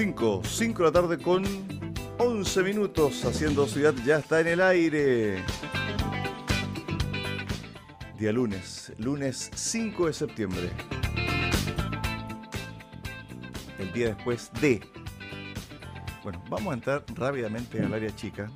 5, 5 de la tarde con 11 minutos haciendo ciudad, ya está en el aire. Día lunes, lunes 5 de septiembre. El día después de. Bueno, vamos a entrar rápidamente al área chica.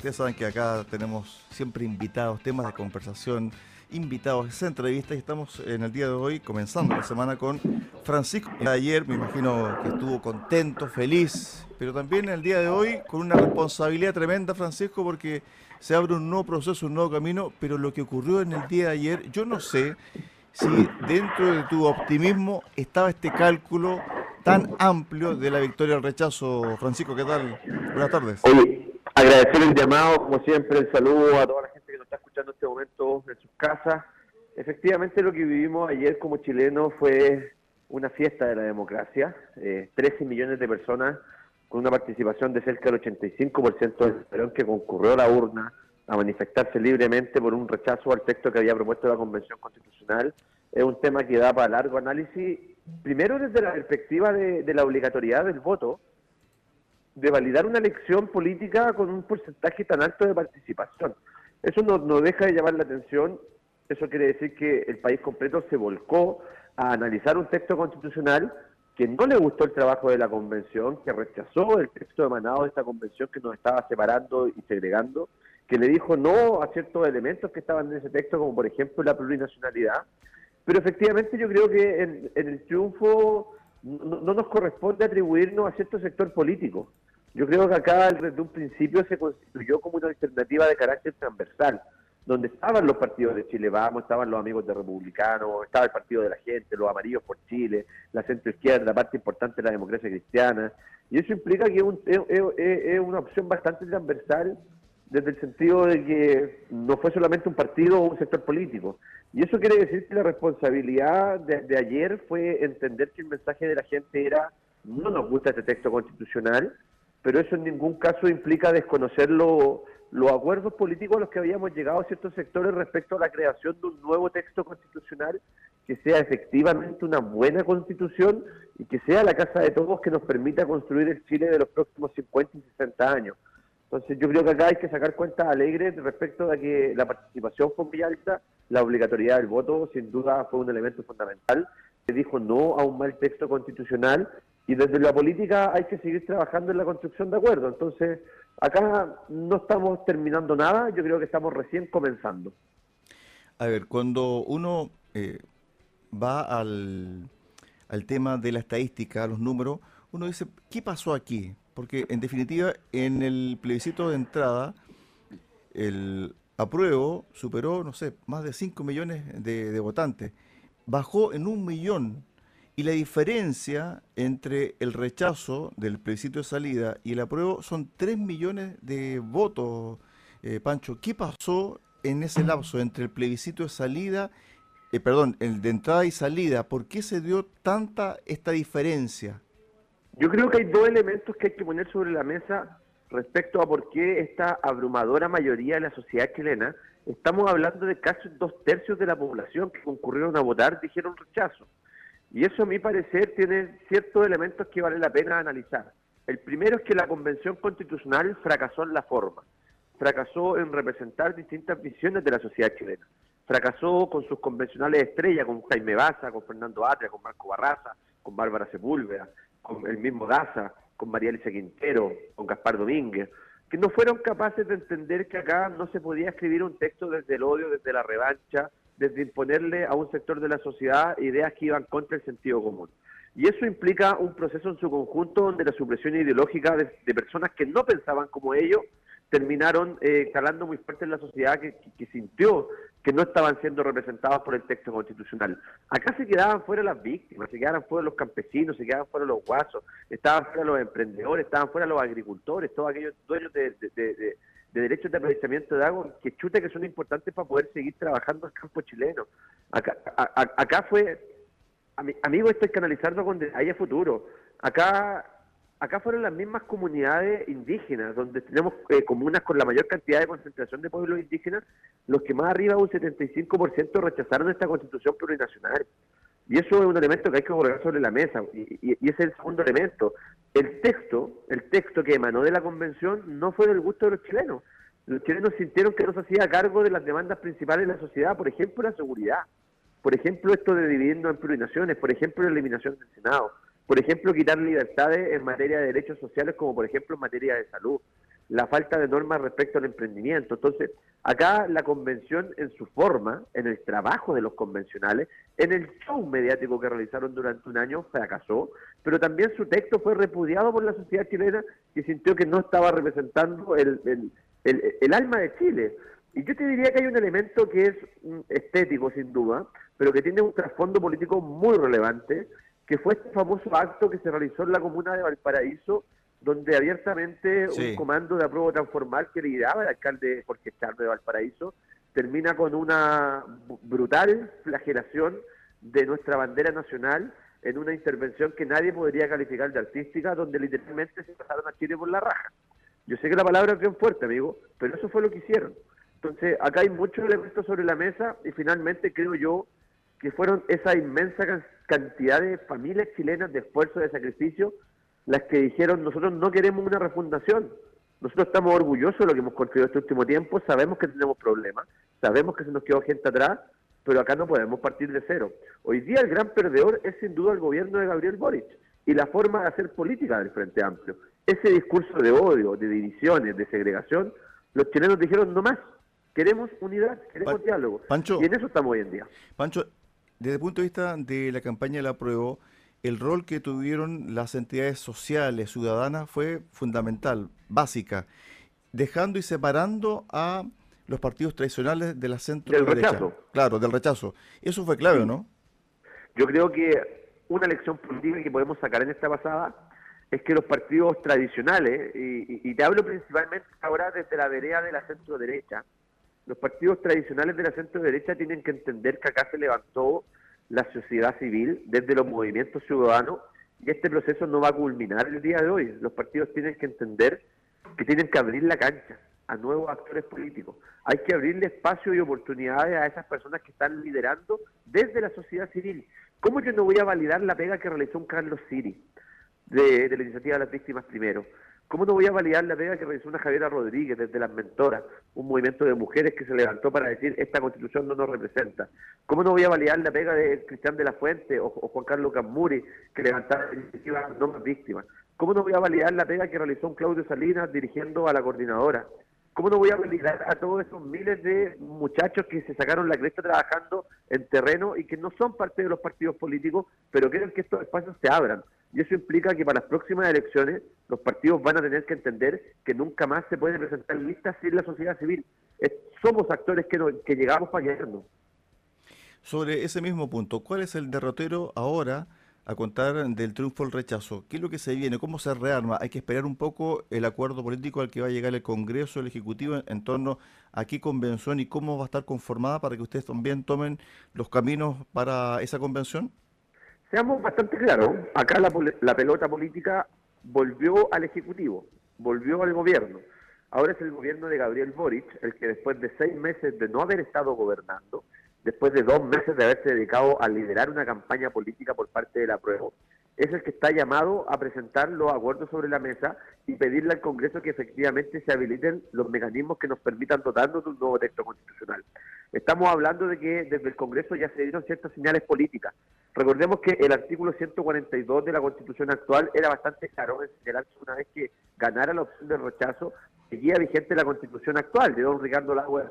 Ustedes saben que acá tenemos siempre invitados, temas de conversación, invitados, esa entrevista y estamos en el día de hoy comenzando la semana con Francisco. Ayer me imagino que estuvo contento, feliz, pero también el día de hoy con una responsabilidad tremenda, Francisco, porque se abre un nuevo proceso, un nuevo camino, pero lo que ocurrió en el día de ayer, yo no sé si dentro de tu optimismo estaba este cálculo tan amplio de la victoria al rechazo. Francisco, ¿qué tal? Buenas tardes. Agradecer el llamado, como siempre, el saludo a toda la gente que nos está escuchando en este momento en sus casas. Efectivamente, lo que vivimos ayer como chilenos fue una fiesta de la democracia. 13 eh, millones de personas con una participación de cerca del 85% del Perón que concurrió a la urna a manifestarse libremente por un rechazo al texto que había propuesto la Convención Constitucional. Es un tema que da para largo análisis, primero desde la perspectiva de, la obligatoriedad del voto, de validar una elección política con un porcentaje tan alto de participación. Eso no, no deja de llamar la atención, eso quiere decir que el país completo se volcó a analizar un texto constitucional que no le gustó el trabajo de la convención, que rechazó el texto emanado de esta convención que nos estaba separando y segregando, que le dijo no a ciertos elementos que estaban en ese texto, como por ejemplo la plurinacionalidad. Pero efectivamente yo creo que en, el triunfo no, no, nos corresponde atribuirnos a cierto sector político. Yo creo que acá desde un principio se constituyó como una alternativa de carácter transversal donde estaban los partidos de Chile Vamos, estaban los amigos de Republicanos, estaba el Partido de la Gente, los Amarillos por Chile, la centro izquierda, parte importante de la democracia cristiana, y eso implica que es, una opción bastante transversal desde el sentido de que no fue solamente un partido o un sector político. Y eso quiere decir que la responsabilidad de, de ayer fue entender que el mensaje de la gente era no nos gusta este texto constitucional, pero eso en ningún caso implica desconocerlo los acuerdos políticos a los que habíamos llegado a ciertos sectores respecto a la creación de un nuevo texto constitucional que sea efectivamente una buena constitución y que sea la casa de todos que nos permita construir el Chile de los próximos 50 y 60 años. Entonces yo creo que acá hay que sacar cuentas alegres respecto a que la participación fue muy alta, la obligatoriedad del voto sin duda fue un elemento fundamental, se dijo no a un mal texto constitucional y desde la política hay que seguir trabajando en la construcción de acuerdos. Entonces Acá no estamos terminando nada, yo creo que estamos recién comenzando. A ver, cuando uno eh, va al, al tema de la estadística, a los números, uno dice, ¿qué pasó aquí? Porque en definitiva, en el plebiscito de entrada, el apruebo superó, no sé, más de 5 millones de, votantes. Bajó en un millón y la diferencia entre el rechazo del plebiscito de salida y el apruebo son 3 millones de votos, eh, Pancho. ¿Qué pasó en ese lapso entre el plebiscito de salida, eh, perdón, el de entrada y salida? ¿Por qué se dio tanta esta diferencia? Yo creo que hay dos elementos que hay que poner sobre la mesa respecto a por qué esta abrumadora mayoría de la sociedad chilena, estamos hablando de casi dos tercios de la población que concurrieron a votar, dijeron rechazo. Y eso, a mi parecer, tiene ciertos elementos que vale la pena analizar. El primero es que la Convención Constitucional fracasó en la forma, fracasó en representar distintas visiones de la sociedad chilena, fracasó con sus convencionales estrellas, con Jaime Baza, con Fernando Atria, con Marco Barraza, con Bárbara Sepúlveda, con el mismo Daza, con María Alicia Quintero, con Gaspar Domínguez, que no fueron capaces de entender que acá no se podía escribir un texto desde el odio, desde la revancha, desde imponerle a un sector de la sociedad ideas que iban contra el sentido común. Y eso implica un proceso en su conjunto donde la supresión ideológica de, personas que no pensaban como ellos terminaron eh, calando muy fuerte en la sociedad que, sintió que no estaban siendo representados por el texto constitucional. Acá se quedaban fuera las víctimas, se quedaban fuera los campesinos, se quedaban fuera los guasos, estaban fuera los emprendedores, estaban fuera los agricultores, todos aquellos dueños de, de derechos de aprovechamiento de agua que chuta que son importantes para poder seguir trabajando el campo chileno. Acá, acá fue, amigo, esto hay que analizarlo con haya futuro. Acá acá fueron las mismas comunidades indígenas, donde tenemos eh, comunas con la mayor cantidad de concentración de pueblos indígenas, los que más arriba, un 75%, rechazaron esta constitución plurinacional. Y eso es un elemento que hay que colocar sobre la mesa. Y, ese es el segundo elemento. el texto, el texto que emanó de la convención no fue del gusto de los chilenos. Los chilenos sintieron que no se hacía cargo de las demandas principales de la sociedad, por ejemplo, la seguridad, por ejemplo, esto de dividirnos en plurinaciones, por ejemplo, la eliminación del Senado, por ejemplo, quitar libertades en materia de derechos sociales, como por ejemplo en materia de salud, la falta de normas respecto al emprendimiento. Entonces, acá la convención en su forma, en el trabajo de los convencionales, en el show mediático que realizaron durante un año, fracasó, pero también su texto fue repudiado por la sociedad chilena que sintió que no estaba representando el, el, alma de Chile. Y yo te diría que hay un elemento que es mm, estético, sin duda, pero que tiene un trasfondo político muy relevante, que fue este famoso acto que se realizó en la comuna de Valparaíso, donde abiertamente un comando de apruebo transformal que lideraba el alcalde Jorge Charlo de Valparaíso termina con una brutal flagelación de nuestra bandera nacional en una intervención que nadie podría calificar de artística, donde literalmente se pasaron a Chile por la raja. Yo sé que la palabra es bien fuerte, amigo, pero eso fue lo que hicieron. Entonces, acá hay muchos elementos sobre la mesa y finalmente creo yo que fueron esa inmensa cantidad de familias chilenas de esfuerzo, de sacrificio, las que dijeron, nosotros no queremos una refundación, nosotros estamos orgullosos de lo que hemos construido este último tiempo, sabemos que tenemos problemas, sabemos que se nos quedó gente atrás, pero acá no podemos partir de cero. Hoy día el gran perdedor es sin duda el gobierno de Gabriel Boric y la forma de hacer política del Frente Amplio. Ese discurso de odio, de divisiones, de segregación, los chilenos dijeron no más, queremos unidad, queremos diálogo. y en eso estamos hoy en día. Pancho, desde el punto de vista de la campaña de la prueba, el rol que tuvieron las entidades sociales, ciudadanas, fue fundamental, básica, dejando y separando a los partidos tradicionales de la centro del rechazo. Claro, del rechazo. Eso fue clave, ¿no? Yo creo que una lección política que podemos sacar en esta pasada es que los partidos tradicionales, y, y te hablo principalmente ahora desde la vereda de la centro derecha, los partidos tradicionales de la centro derecha tienen que entender que acá se levantó la sociedad civil, desde los movimientos ciudadanos, y este proceso no va a culminar el día de hoy. Los partidos tienen que entender que tienen que abrir la cancha a nuevos actores políticos. Hay que abrirle espacio y oportunidades a esas personas que están liderando desde la sociedad civil. ¿Cómo yo no voy a validar la pega que realizó un Carlos Siri de, de la iniciativa de las víctimas primero? ¿Cómo no voy a validar la pega que realizó una Javiera Rodríguez desde las mentoras, un movimiento de mujeres que se levantó para decir esta constitución no nos representa? ¿Cómo no voy a validar la pega de Cristian de la Fuente o, Juan Carlos Camuri que levantaron no más víctimas? ¿Cómo no voy a validar la pega que realizó un Claudio Salinas dirigiendo a la coordinadora? ¿Cómo no voy a validar a todos esos miles de muchachos que se sacaron la cresta trabajando en terreno y que no son parte de los partidos políticos, pero quieren que estos espacios se abran? Y eso implica que para las próximas elecciones los partidos van a tener que entender que nunca más se puede presentar listas sin la sociedad civil. somos actores que, que llegamos para quedarnos. Sobre ese mismo punto, ¿cuál es el derrotero ahora a contar del triunfo del rechazo? ¿Qué es lo que se viene? ¿Cómo se rearma? Hay que esperar un poco el acuerdo político al que va a llegar el Congreso, el Ejecutivo, en, torno a qué convención y cómo va a estar conformada para que ustedes también tomen los caminos para esa convención. Seamos bastante claros, acá la, pelota política volvió al Ejecutivo, volvió al gobierno. Ahora es el gobierno de Gabriel Boric el que después de seis meses de no haber estado gobernando, después de dos meses de haberse dedicado a liderar una campaña política por parte de la prueba, es el que está llamado a presentar los acuerdos sobre la mesa y pedirle al Congreso que efectivamente se habiliten los mecanismos que nos permitan dotarnos de un nuevo texto constitucional. Estamos hablando de que desde el Congreso ya se dieron ciertas señales políticas. Recordemos que el artículo 142 de la Constitución actual era bastante claro en señalar que una vez que ganara la opción del rechazo, seguía vigente la Constitución actual de don Ricardo Lago de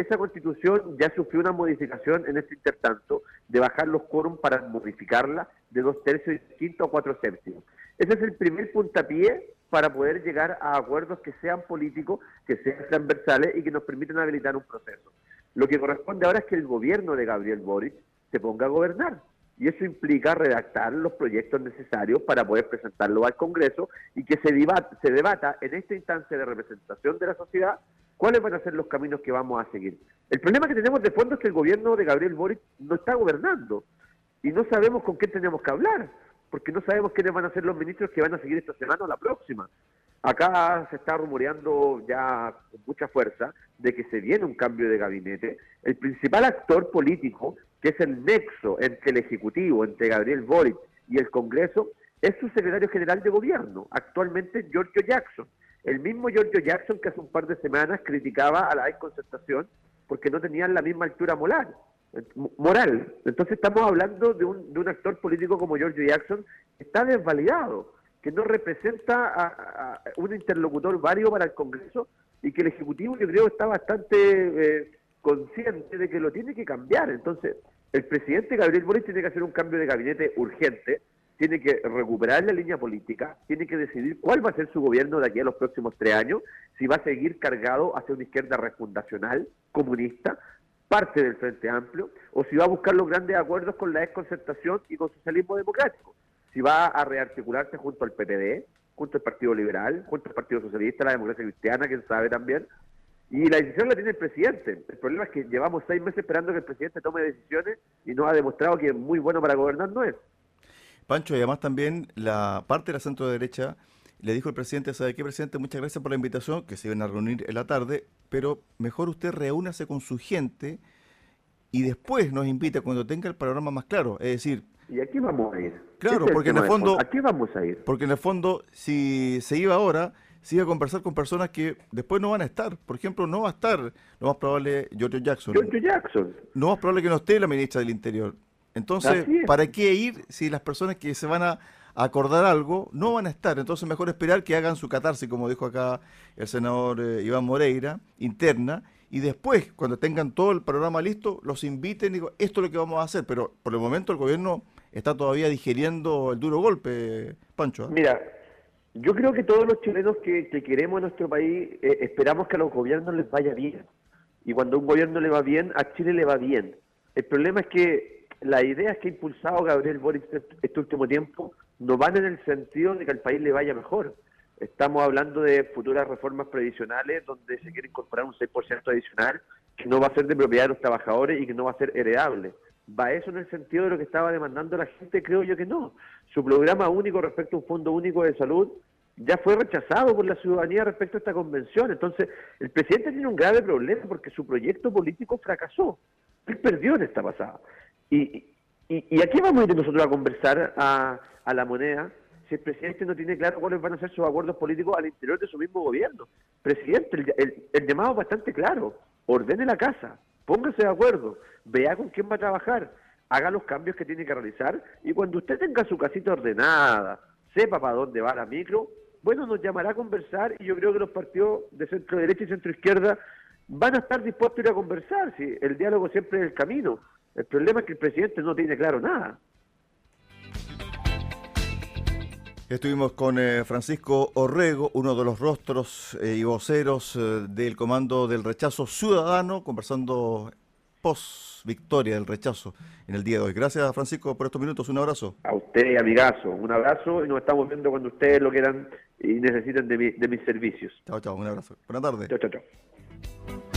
esa constitución ya sufrió una modificación en este intertanto de bajar los quórum para modificarla de dos tercios y quinto a cuatro séptimos. Ese es el primer puntapié para poder llegar a acuerdos que sean políticos, que sean transversales y que nos permitan habilitar un proceso. Lo que corresponde ahora es que el gobierno de Gabriel Boric se ponga a gobernar. Y eso implica redactar los proyectos necesarios para poder presentarlo al Congreso y que se, se debata en esta instancia de representación de la sociedad cuáles van a ser los caminos que vamos a seguir. El problema que tenemos de fondo es que el gobierno de Gabriel Boric no está gobernando y no sabemos con quién tenemos que hablar, porque no sabemos quiénes van a ser los ministros que van a seguir esta semana o la próxima. Acá se está rumoreando ya con mucha fuerza de que se viene un cambio de gabinete. El principal actor político, que es el nexo entre el Ejecutivo, entre Gabriel Boric y el Congreso, es su secretario general de gobierno, actualmente Giorgio Jackson. El mismo Giorgio Jackson que hace un par de semanas criticaba a la desconcertación porque no tenían la misma altura moral. moral. Entonces estamos hablando de un, de un actor político como Giorgio Jackson que está desvalidado, que no representa a, un interlocutor válido para el Congreso y que el Ejecutivo yo creo está bastante eh, consciente de que lo tiene que cambiar. Entonces, el presidente Gabriel Boric tiene que hacer un cambio de gabinete urgente tiene que recuperar la línea política, tiene que decidir cuál va a ser su gobierno de aquí a los próximos tres años, si va a seguir cargado hacia una izquierda refundacional, comunista, parte del Frente Amplio, o si va a buscar los grandes acuerdos con la desconcertación y con socialismo democrático, si va a rearticularse junto al PPD, junto al Partido Liberal, junto al Partido Socialista, la democracia cristiana, quién sabe también, y la decisión la tiene el presidente. El problema es que llevamos seis meses esperando que el presidente tome decisiones y no ha demostrado que es muy bueno para gobernar, no es. Pancho, y además también la parte de la centro derecha le dijo el presidente, ¿sabe qué, presidente? Muchas gracias por la invitación, que se iban a reunir en la tarde, pero mejor usted reúnase con su gente y después nos invita cuando tenga el panorama más claro. Es decir... ¿Y aquí vamos a ir? Claro, porque en el fondo... ¿A qué vamos a ir? Porque en el fondo, si se iba ahora, se iba a conversar con personas que después no van a estar. Por ejemplo, no va a estar, lo más probable, Giorgio Jackson. Giorgio Jackson. No más probable que no esté la ministra del Interior. Entonces, ¿para qué ir si las personas que se van a acordar algo no van a estar? Entonces, mejor esperar que hagan su catarsis, como dijo acá el senador eh, Iván Moreira, interna, y después, cuando tengan todo el programa listo, los inviten y digo, esto es lo que vamos a hacer. Pero por el momento el gobierno está todavía digiriendo el duro golpe, Pancho. ¿eh? Mira, yo creo que todos los chilenos que, queremos en nuestro país eh, esperamos que a los gobiernos les vaya bien. Y cuando un gobierno le va bien, a Chile le va bien. El problema es que las ideas que ha impulsado Gabriel Boric este, este último tiempo no van en el sentido de que al país le vaya mejor. Estamos hablando de futuras reformas previsionales donde se quiere incorporar un 6% adicional que no va a ser de propiedad de los trabajadores y que no va a ser heredable. ¿Va eso en el sentido de lo que estaba demandando la gente? Creo yo que no. Su programa único respecto a un fondo único de salud ya fue rechazado por la ciudadanía respecto a esta convención. Entonces, el presidente tiene un grave problema porque su proyecto político fracasó. Él perdió en esta pasada. Y, y, aquí vamos a ir nosotros a conversar a, la moneda si el presidente no tiene claro cuáles van a ser sus acuerdos políticos al interior de su mismo gobierno. Presidente, el, llamado es bastante claro. Ordene la casa, póngase de acuerdo, vea con quién va a trabajar, haga los cambios que tiene que realizar y cuando usted tenga su casita ordenada, sepa para dónde va la micro, bueno, nos llamará a conversar y yo creo que los partidos de centro derecha y centro izquierda van a estar dispuestos a ir a conversar, si el diálogo siempre es el camino. El problema es que el presidente no tiene claro nada. Estuvimos con eh, Francisco Orrego, uno de los rostros eh, y voceros eh, del Comando del Rechazo Ciudadano, conversando post victoria del rechazo en el día de hoy. Gracias, Francisco, por estos minutos. Un abrazo. A usted, amigazo. Un abrazo y nos estamos viendo cuando ustedes lo quieran y necesiten de, de mis servicios. Chao, chao. Un abrazo. Buenas tardes. Chao, chao, chao.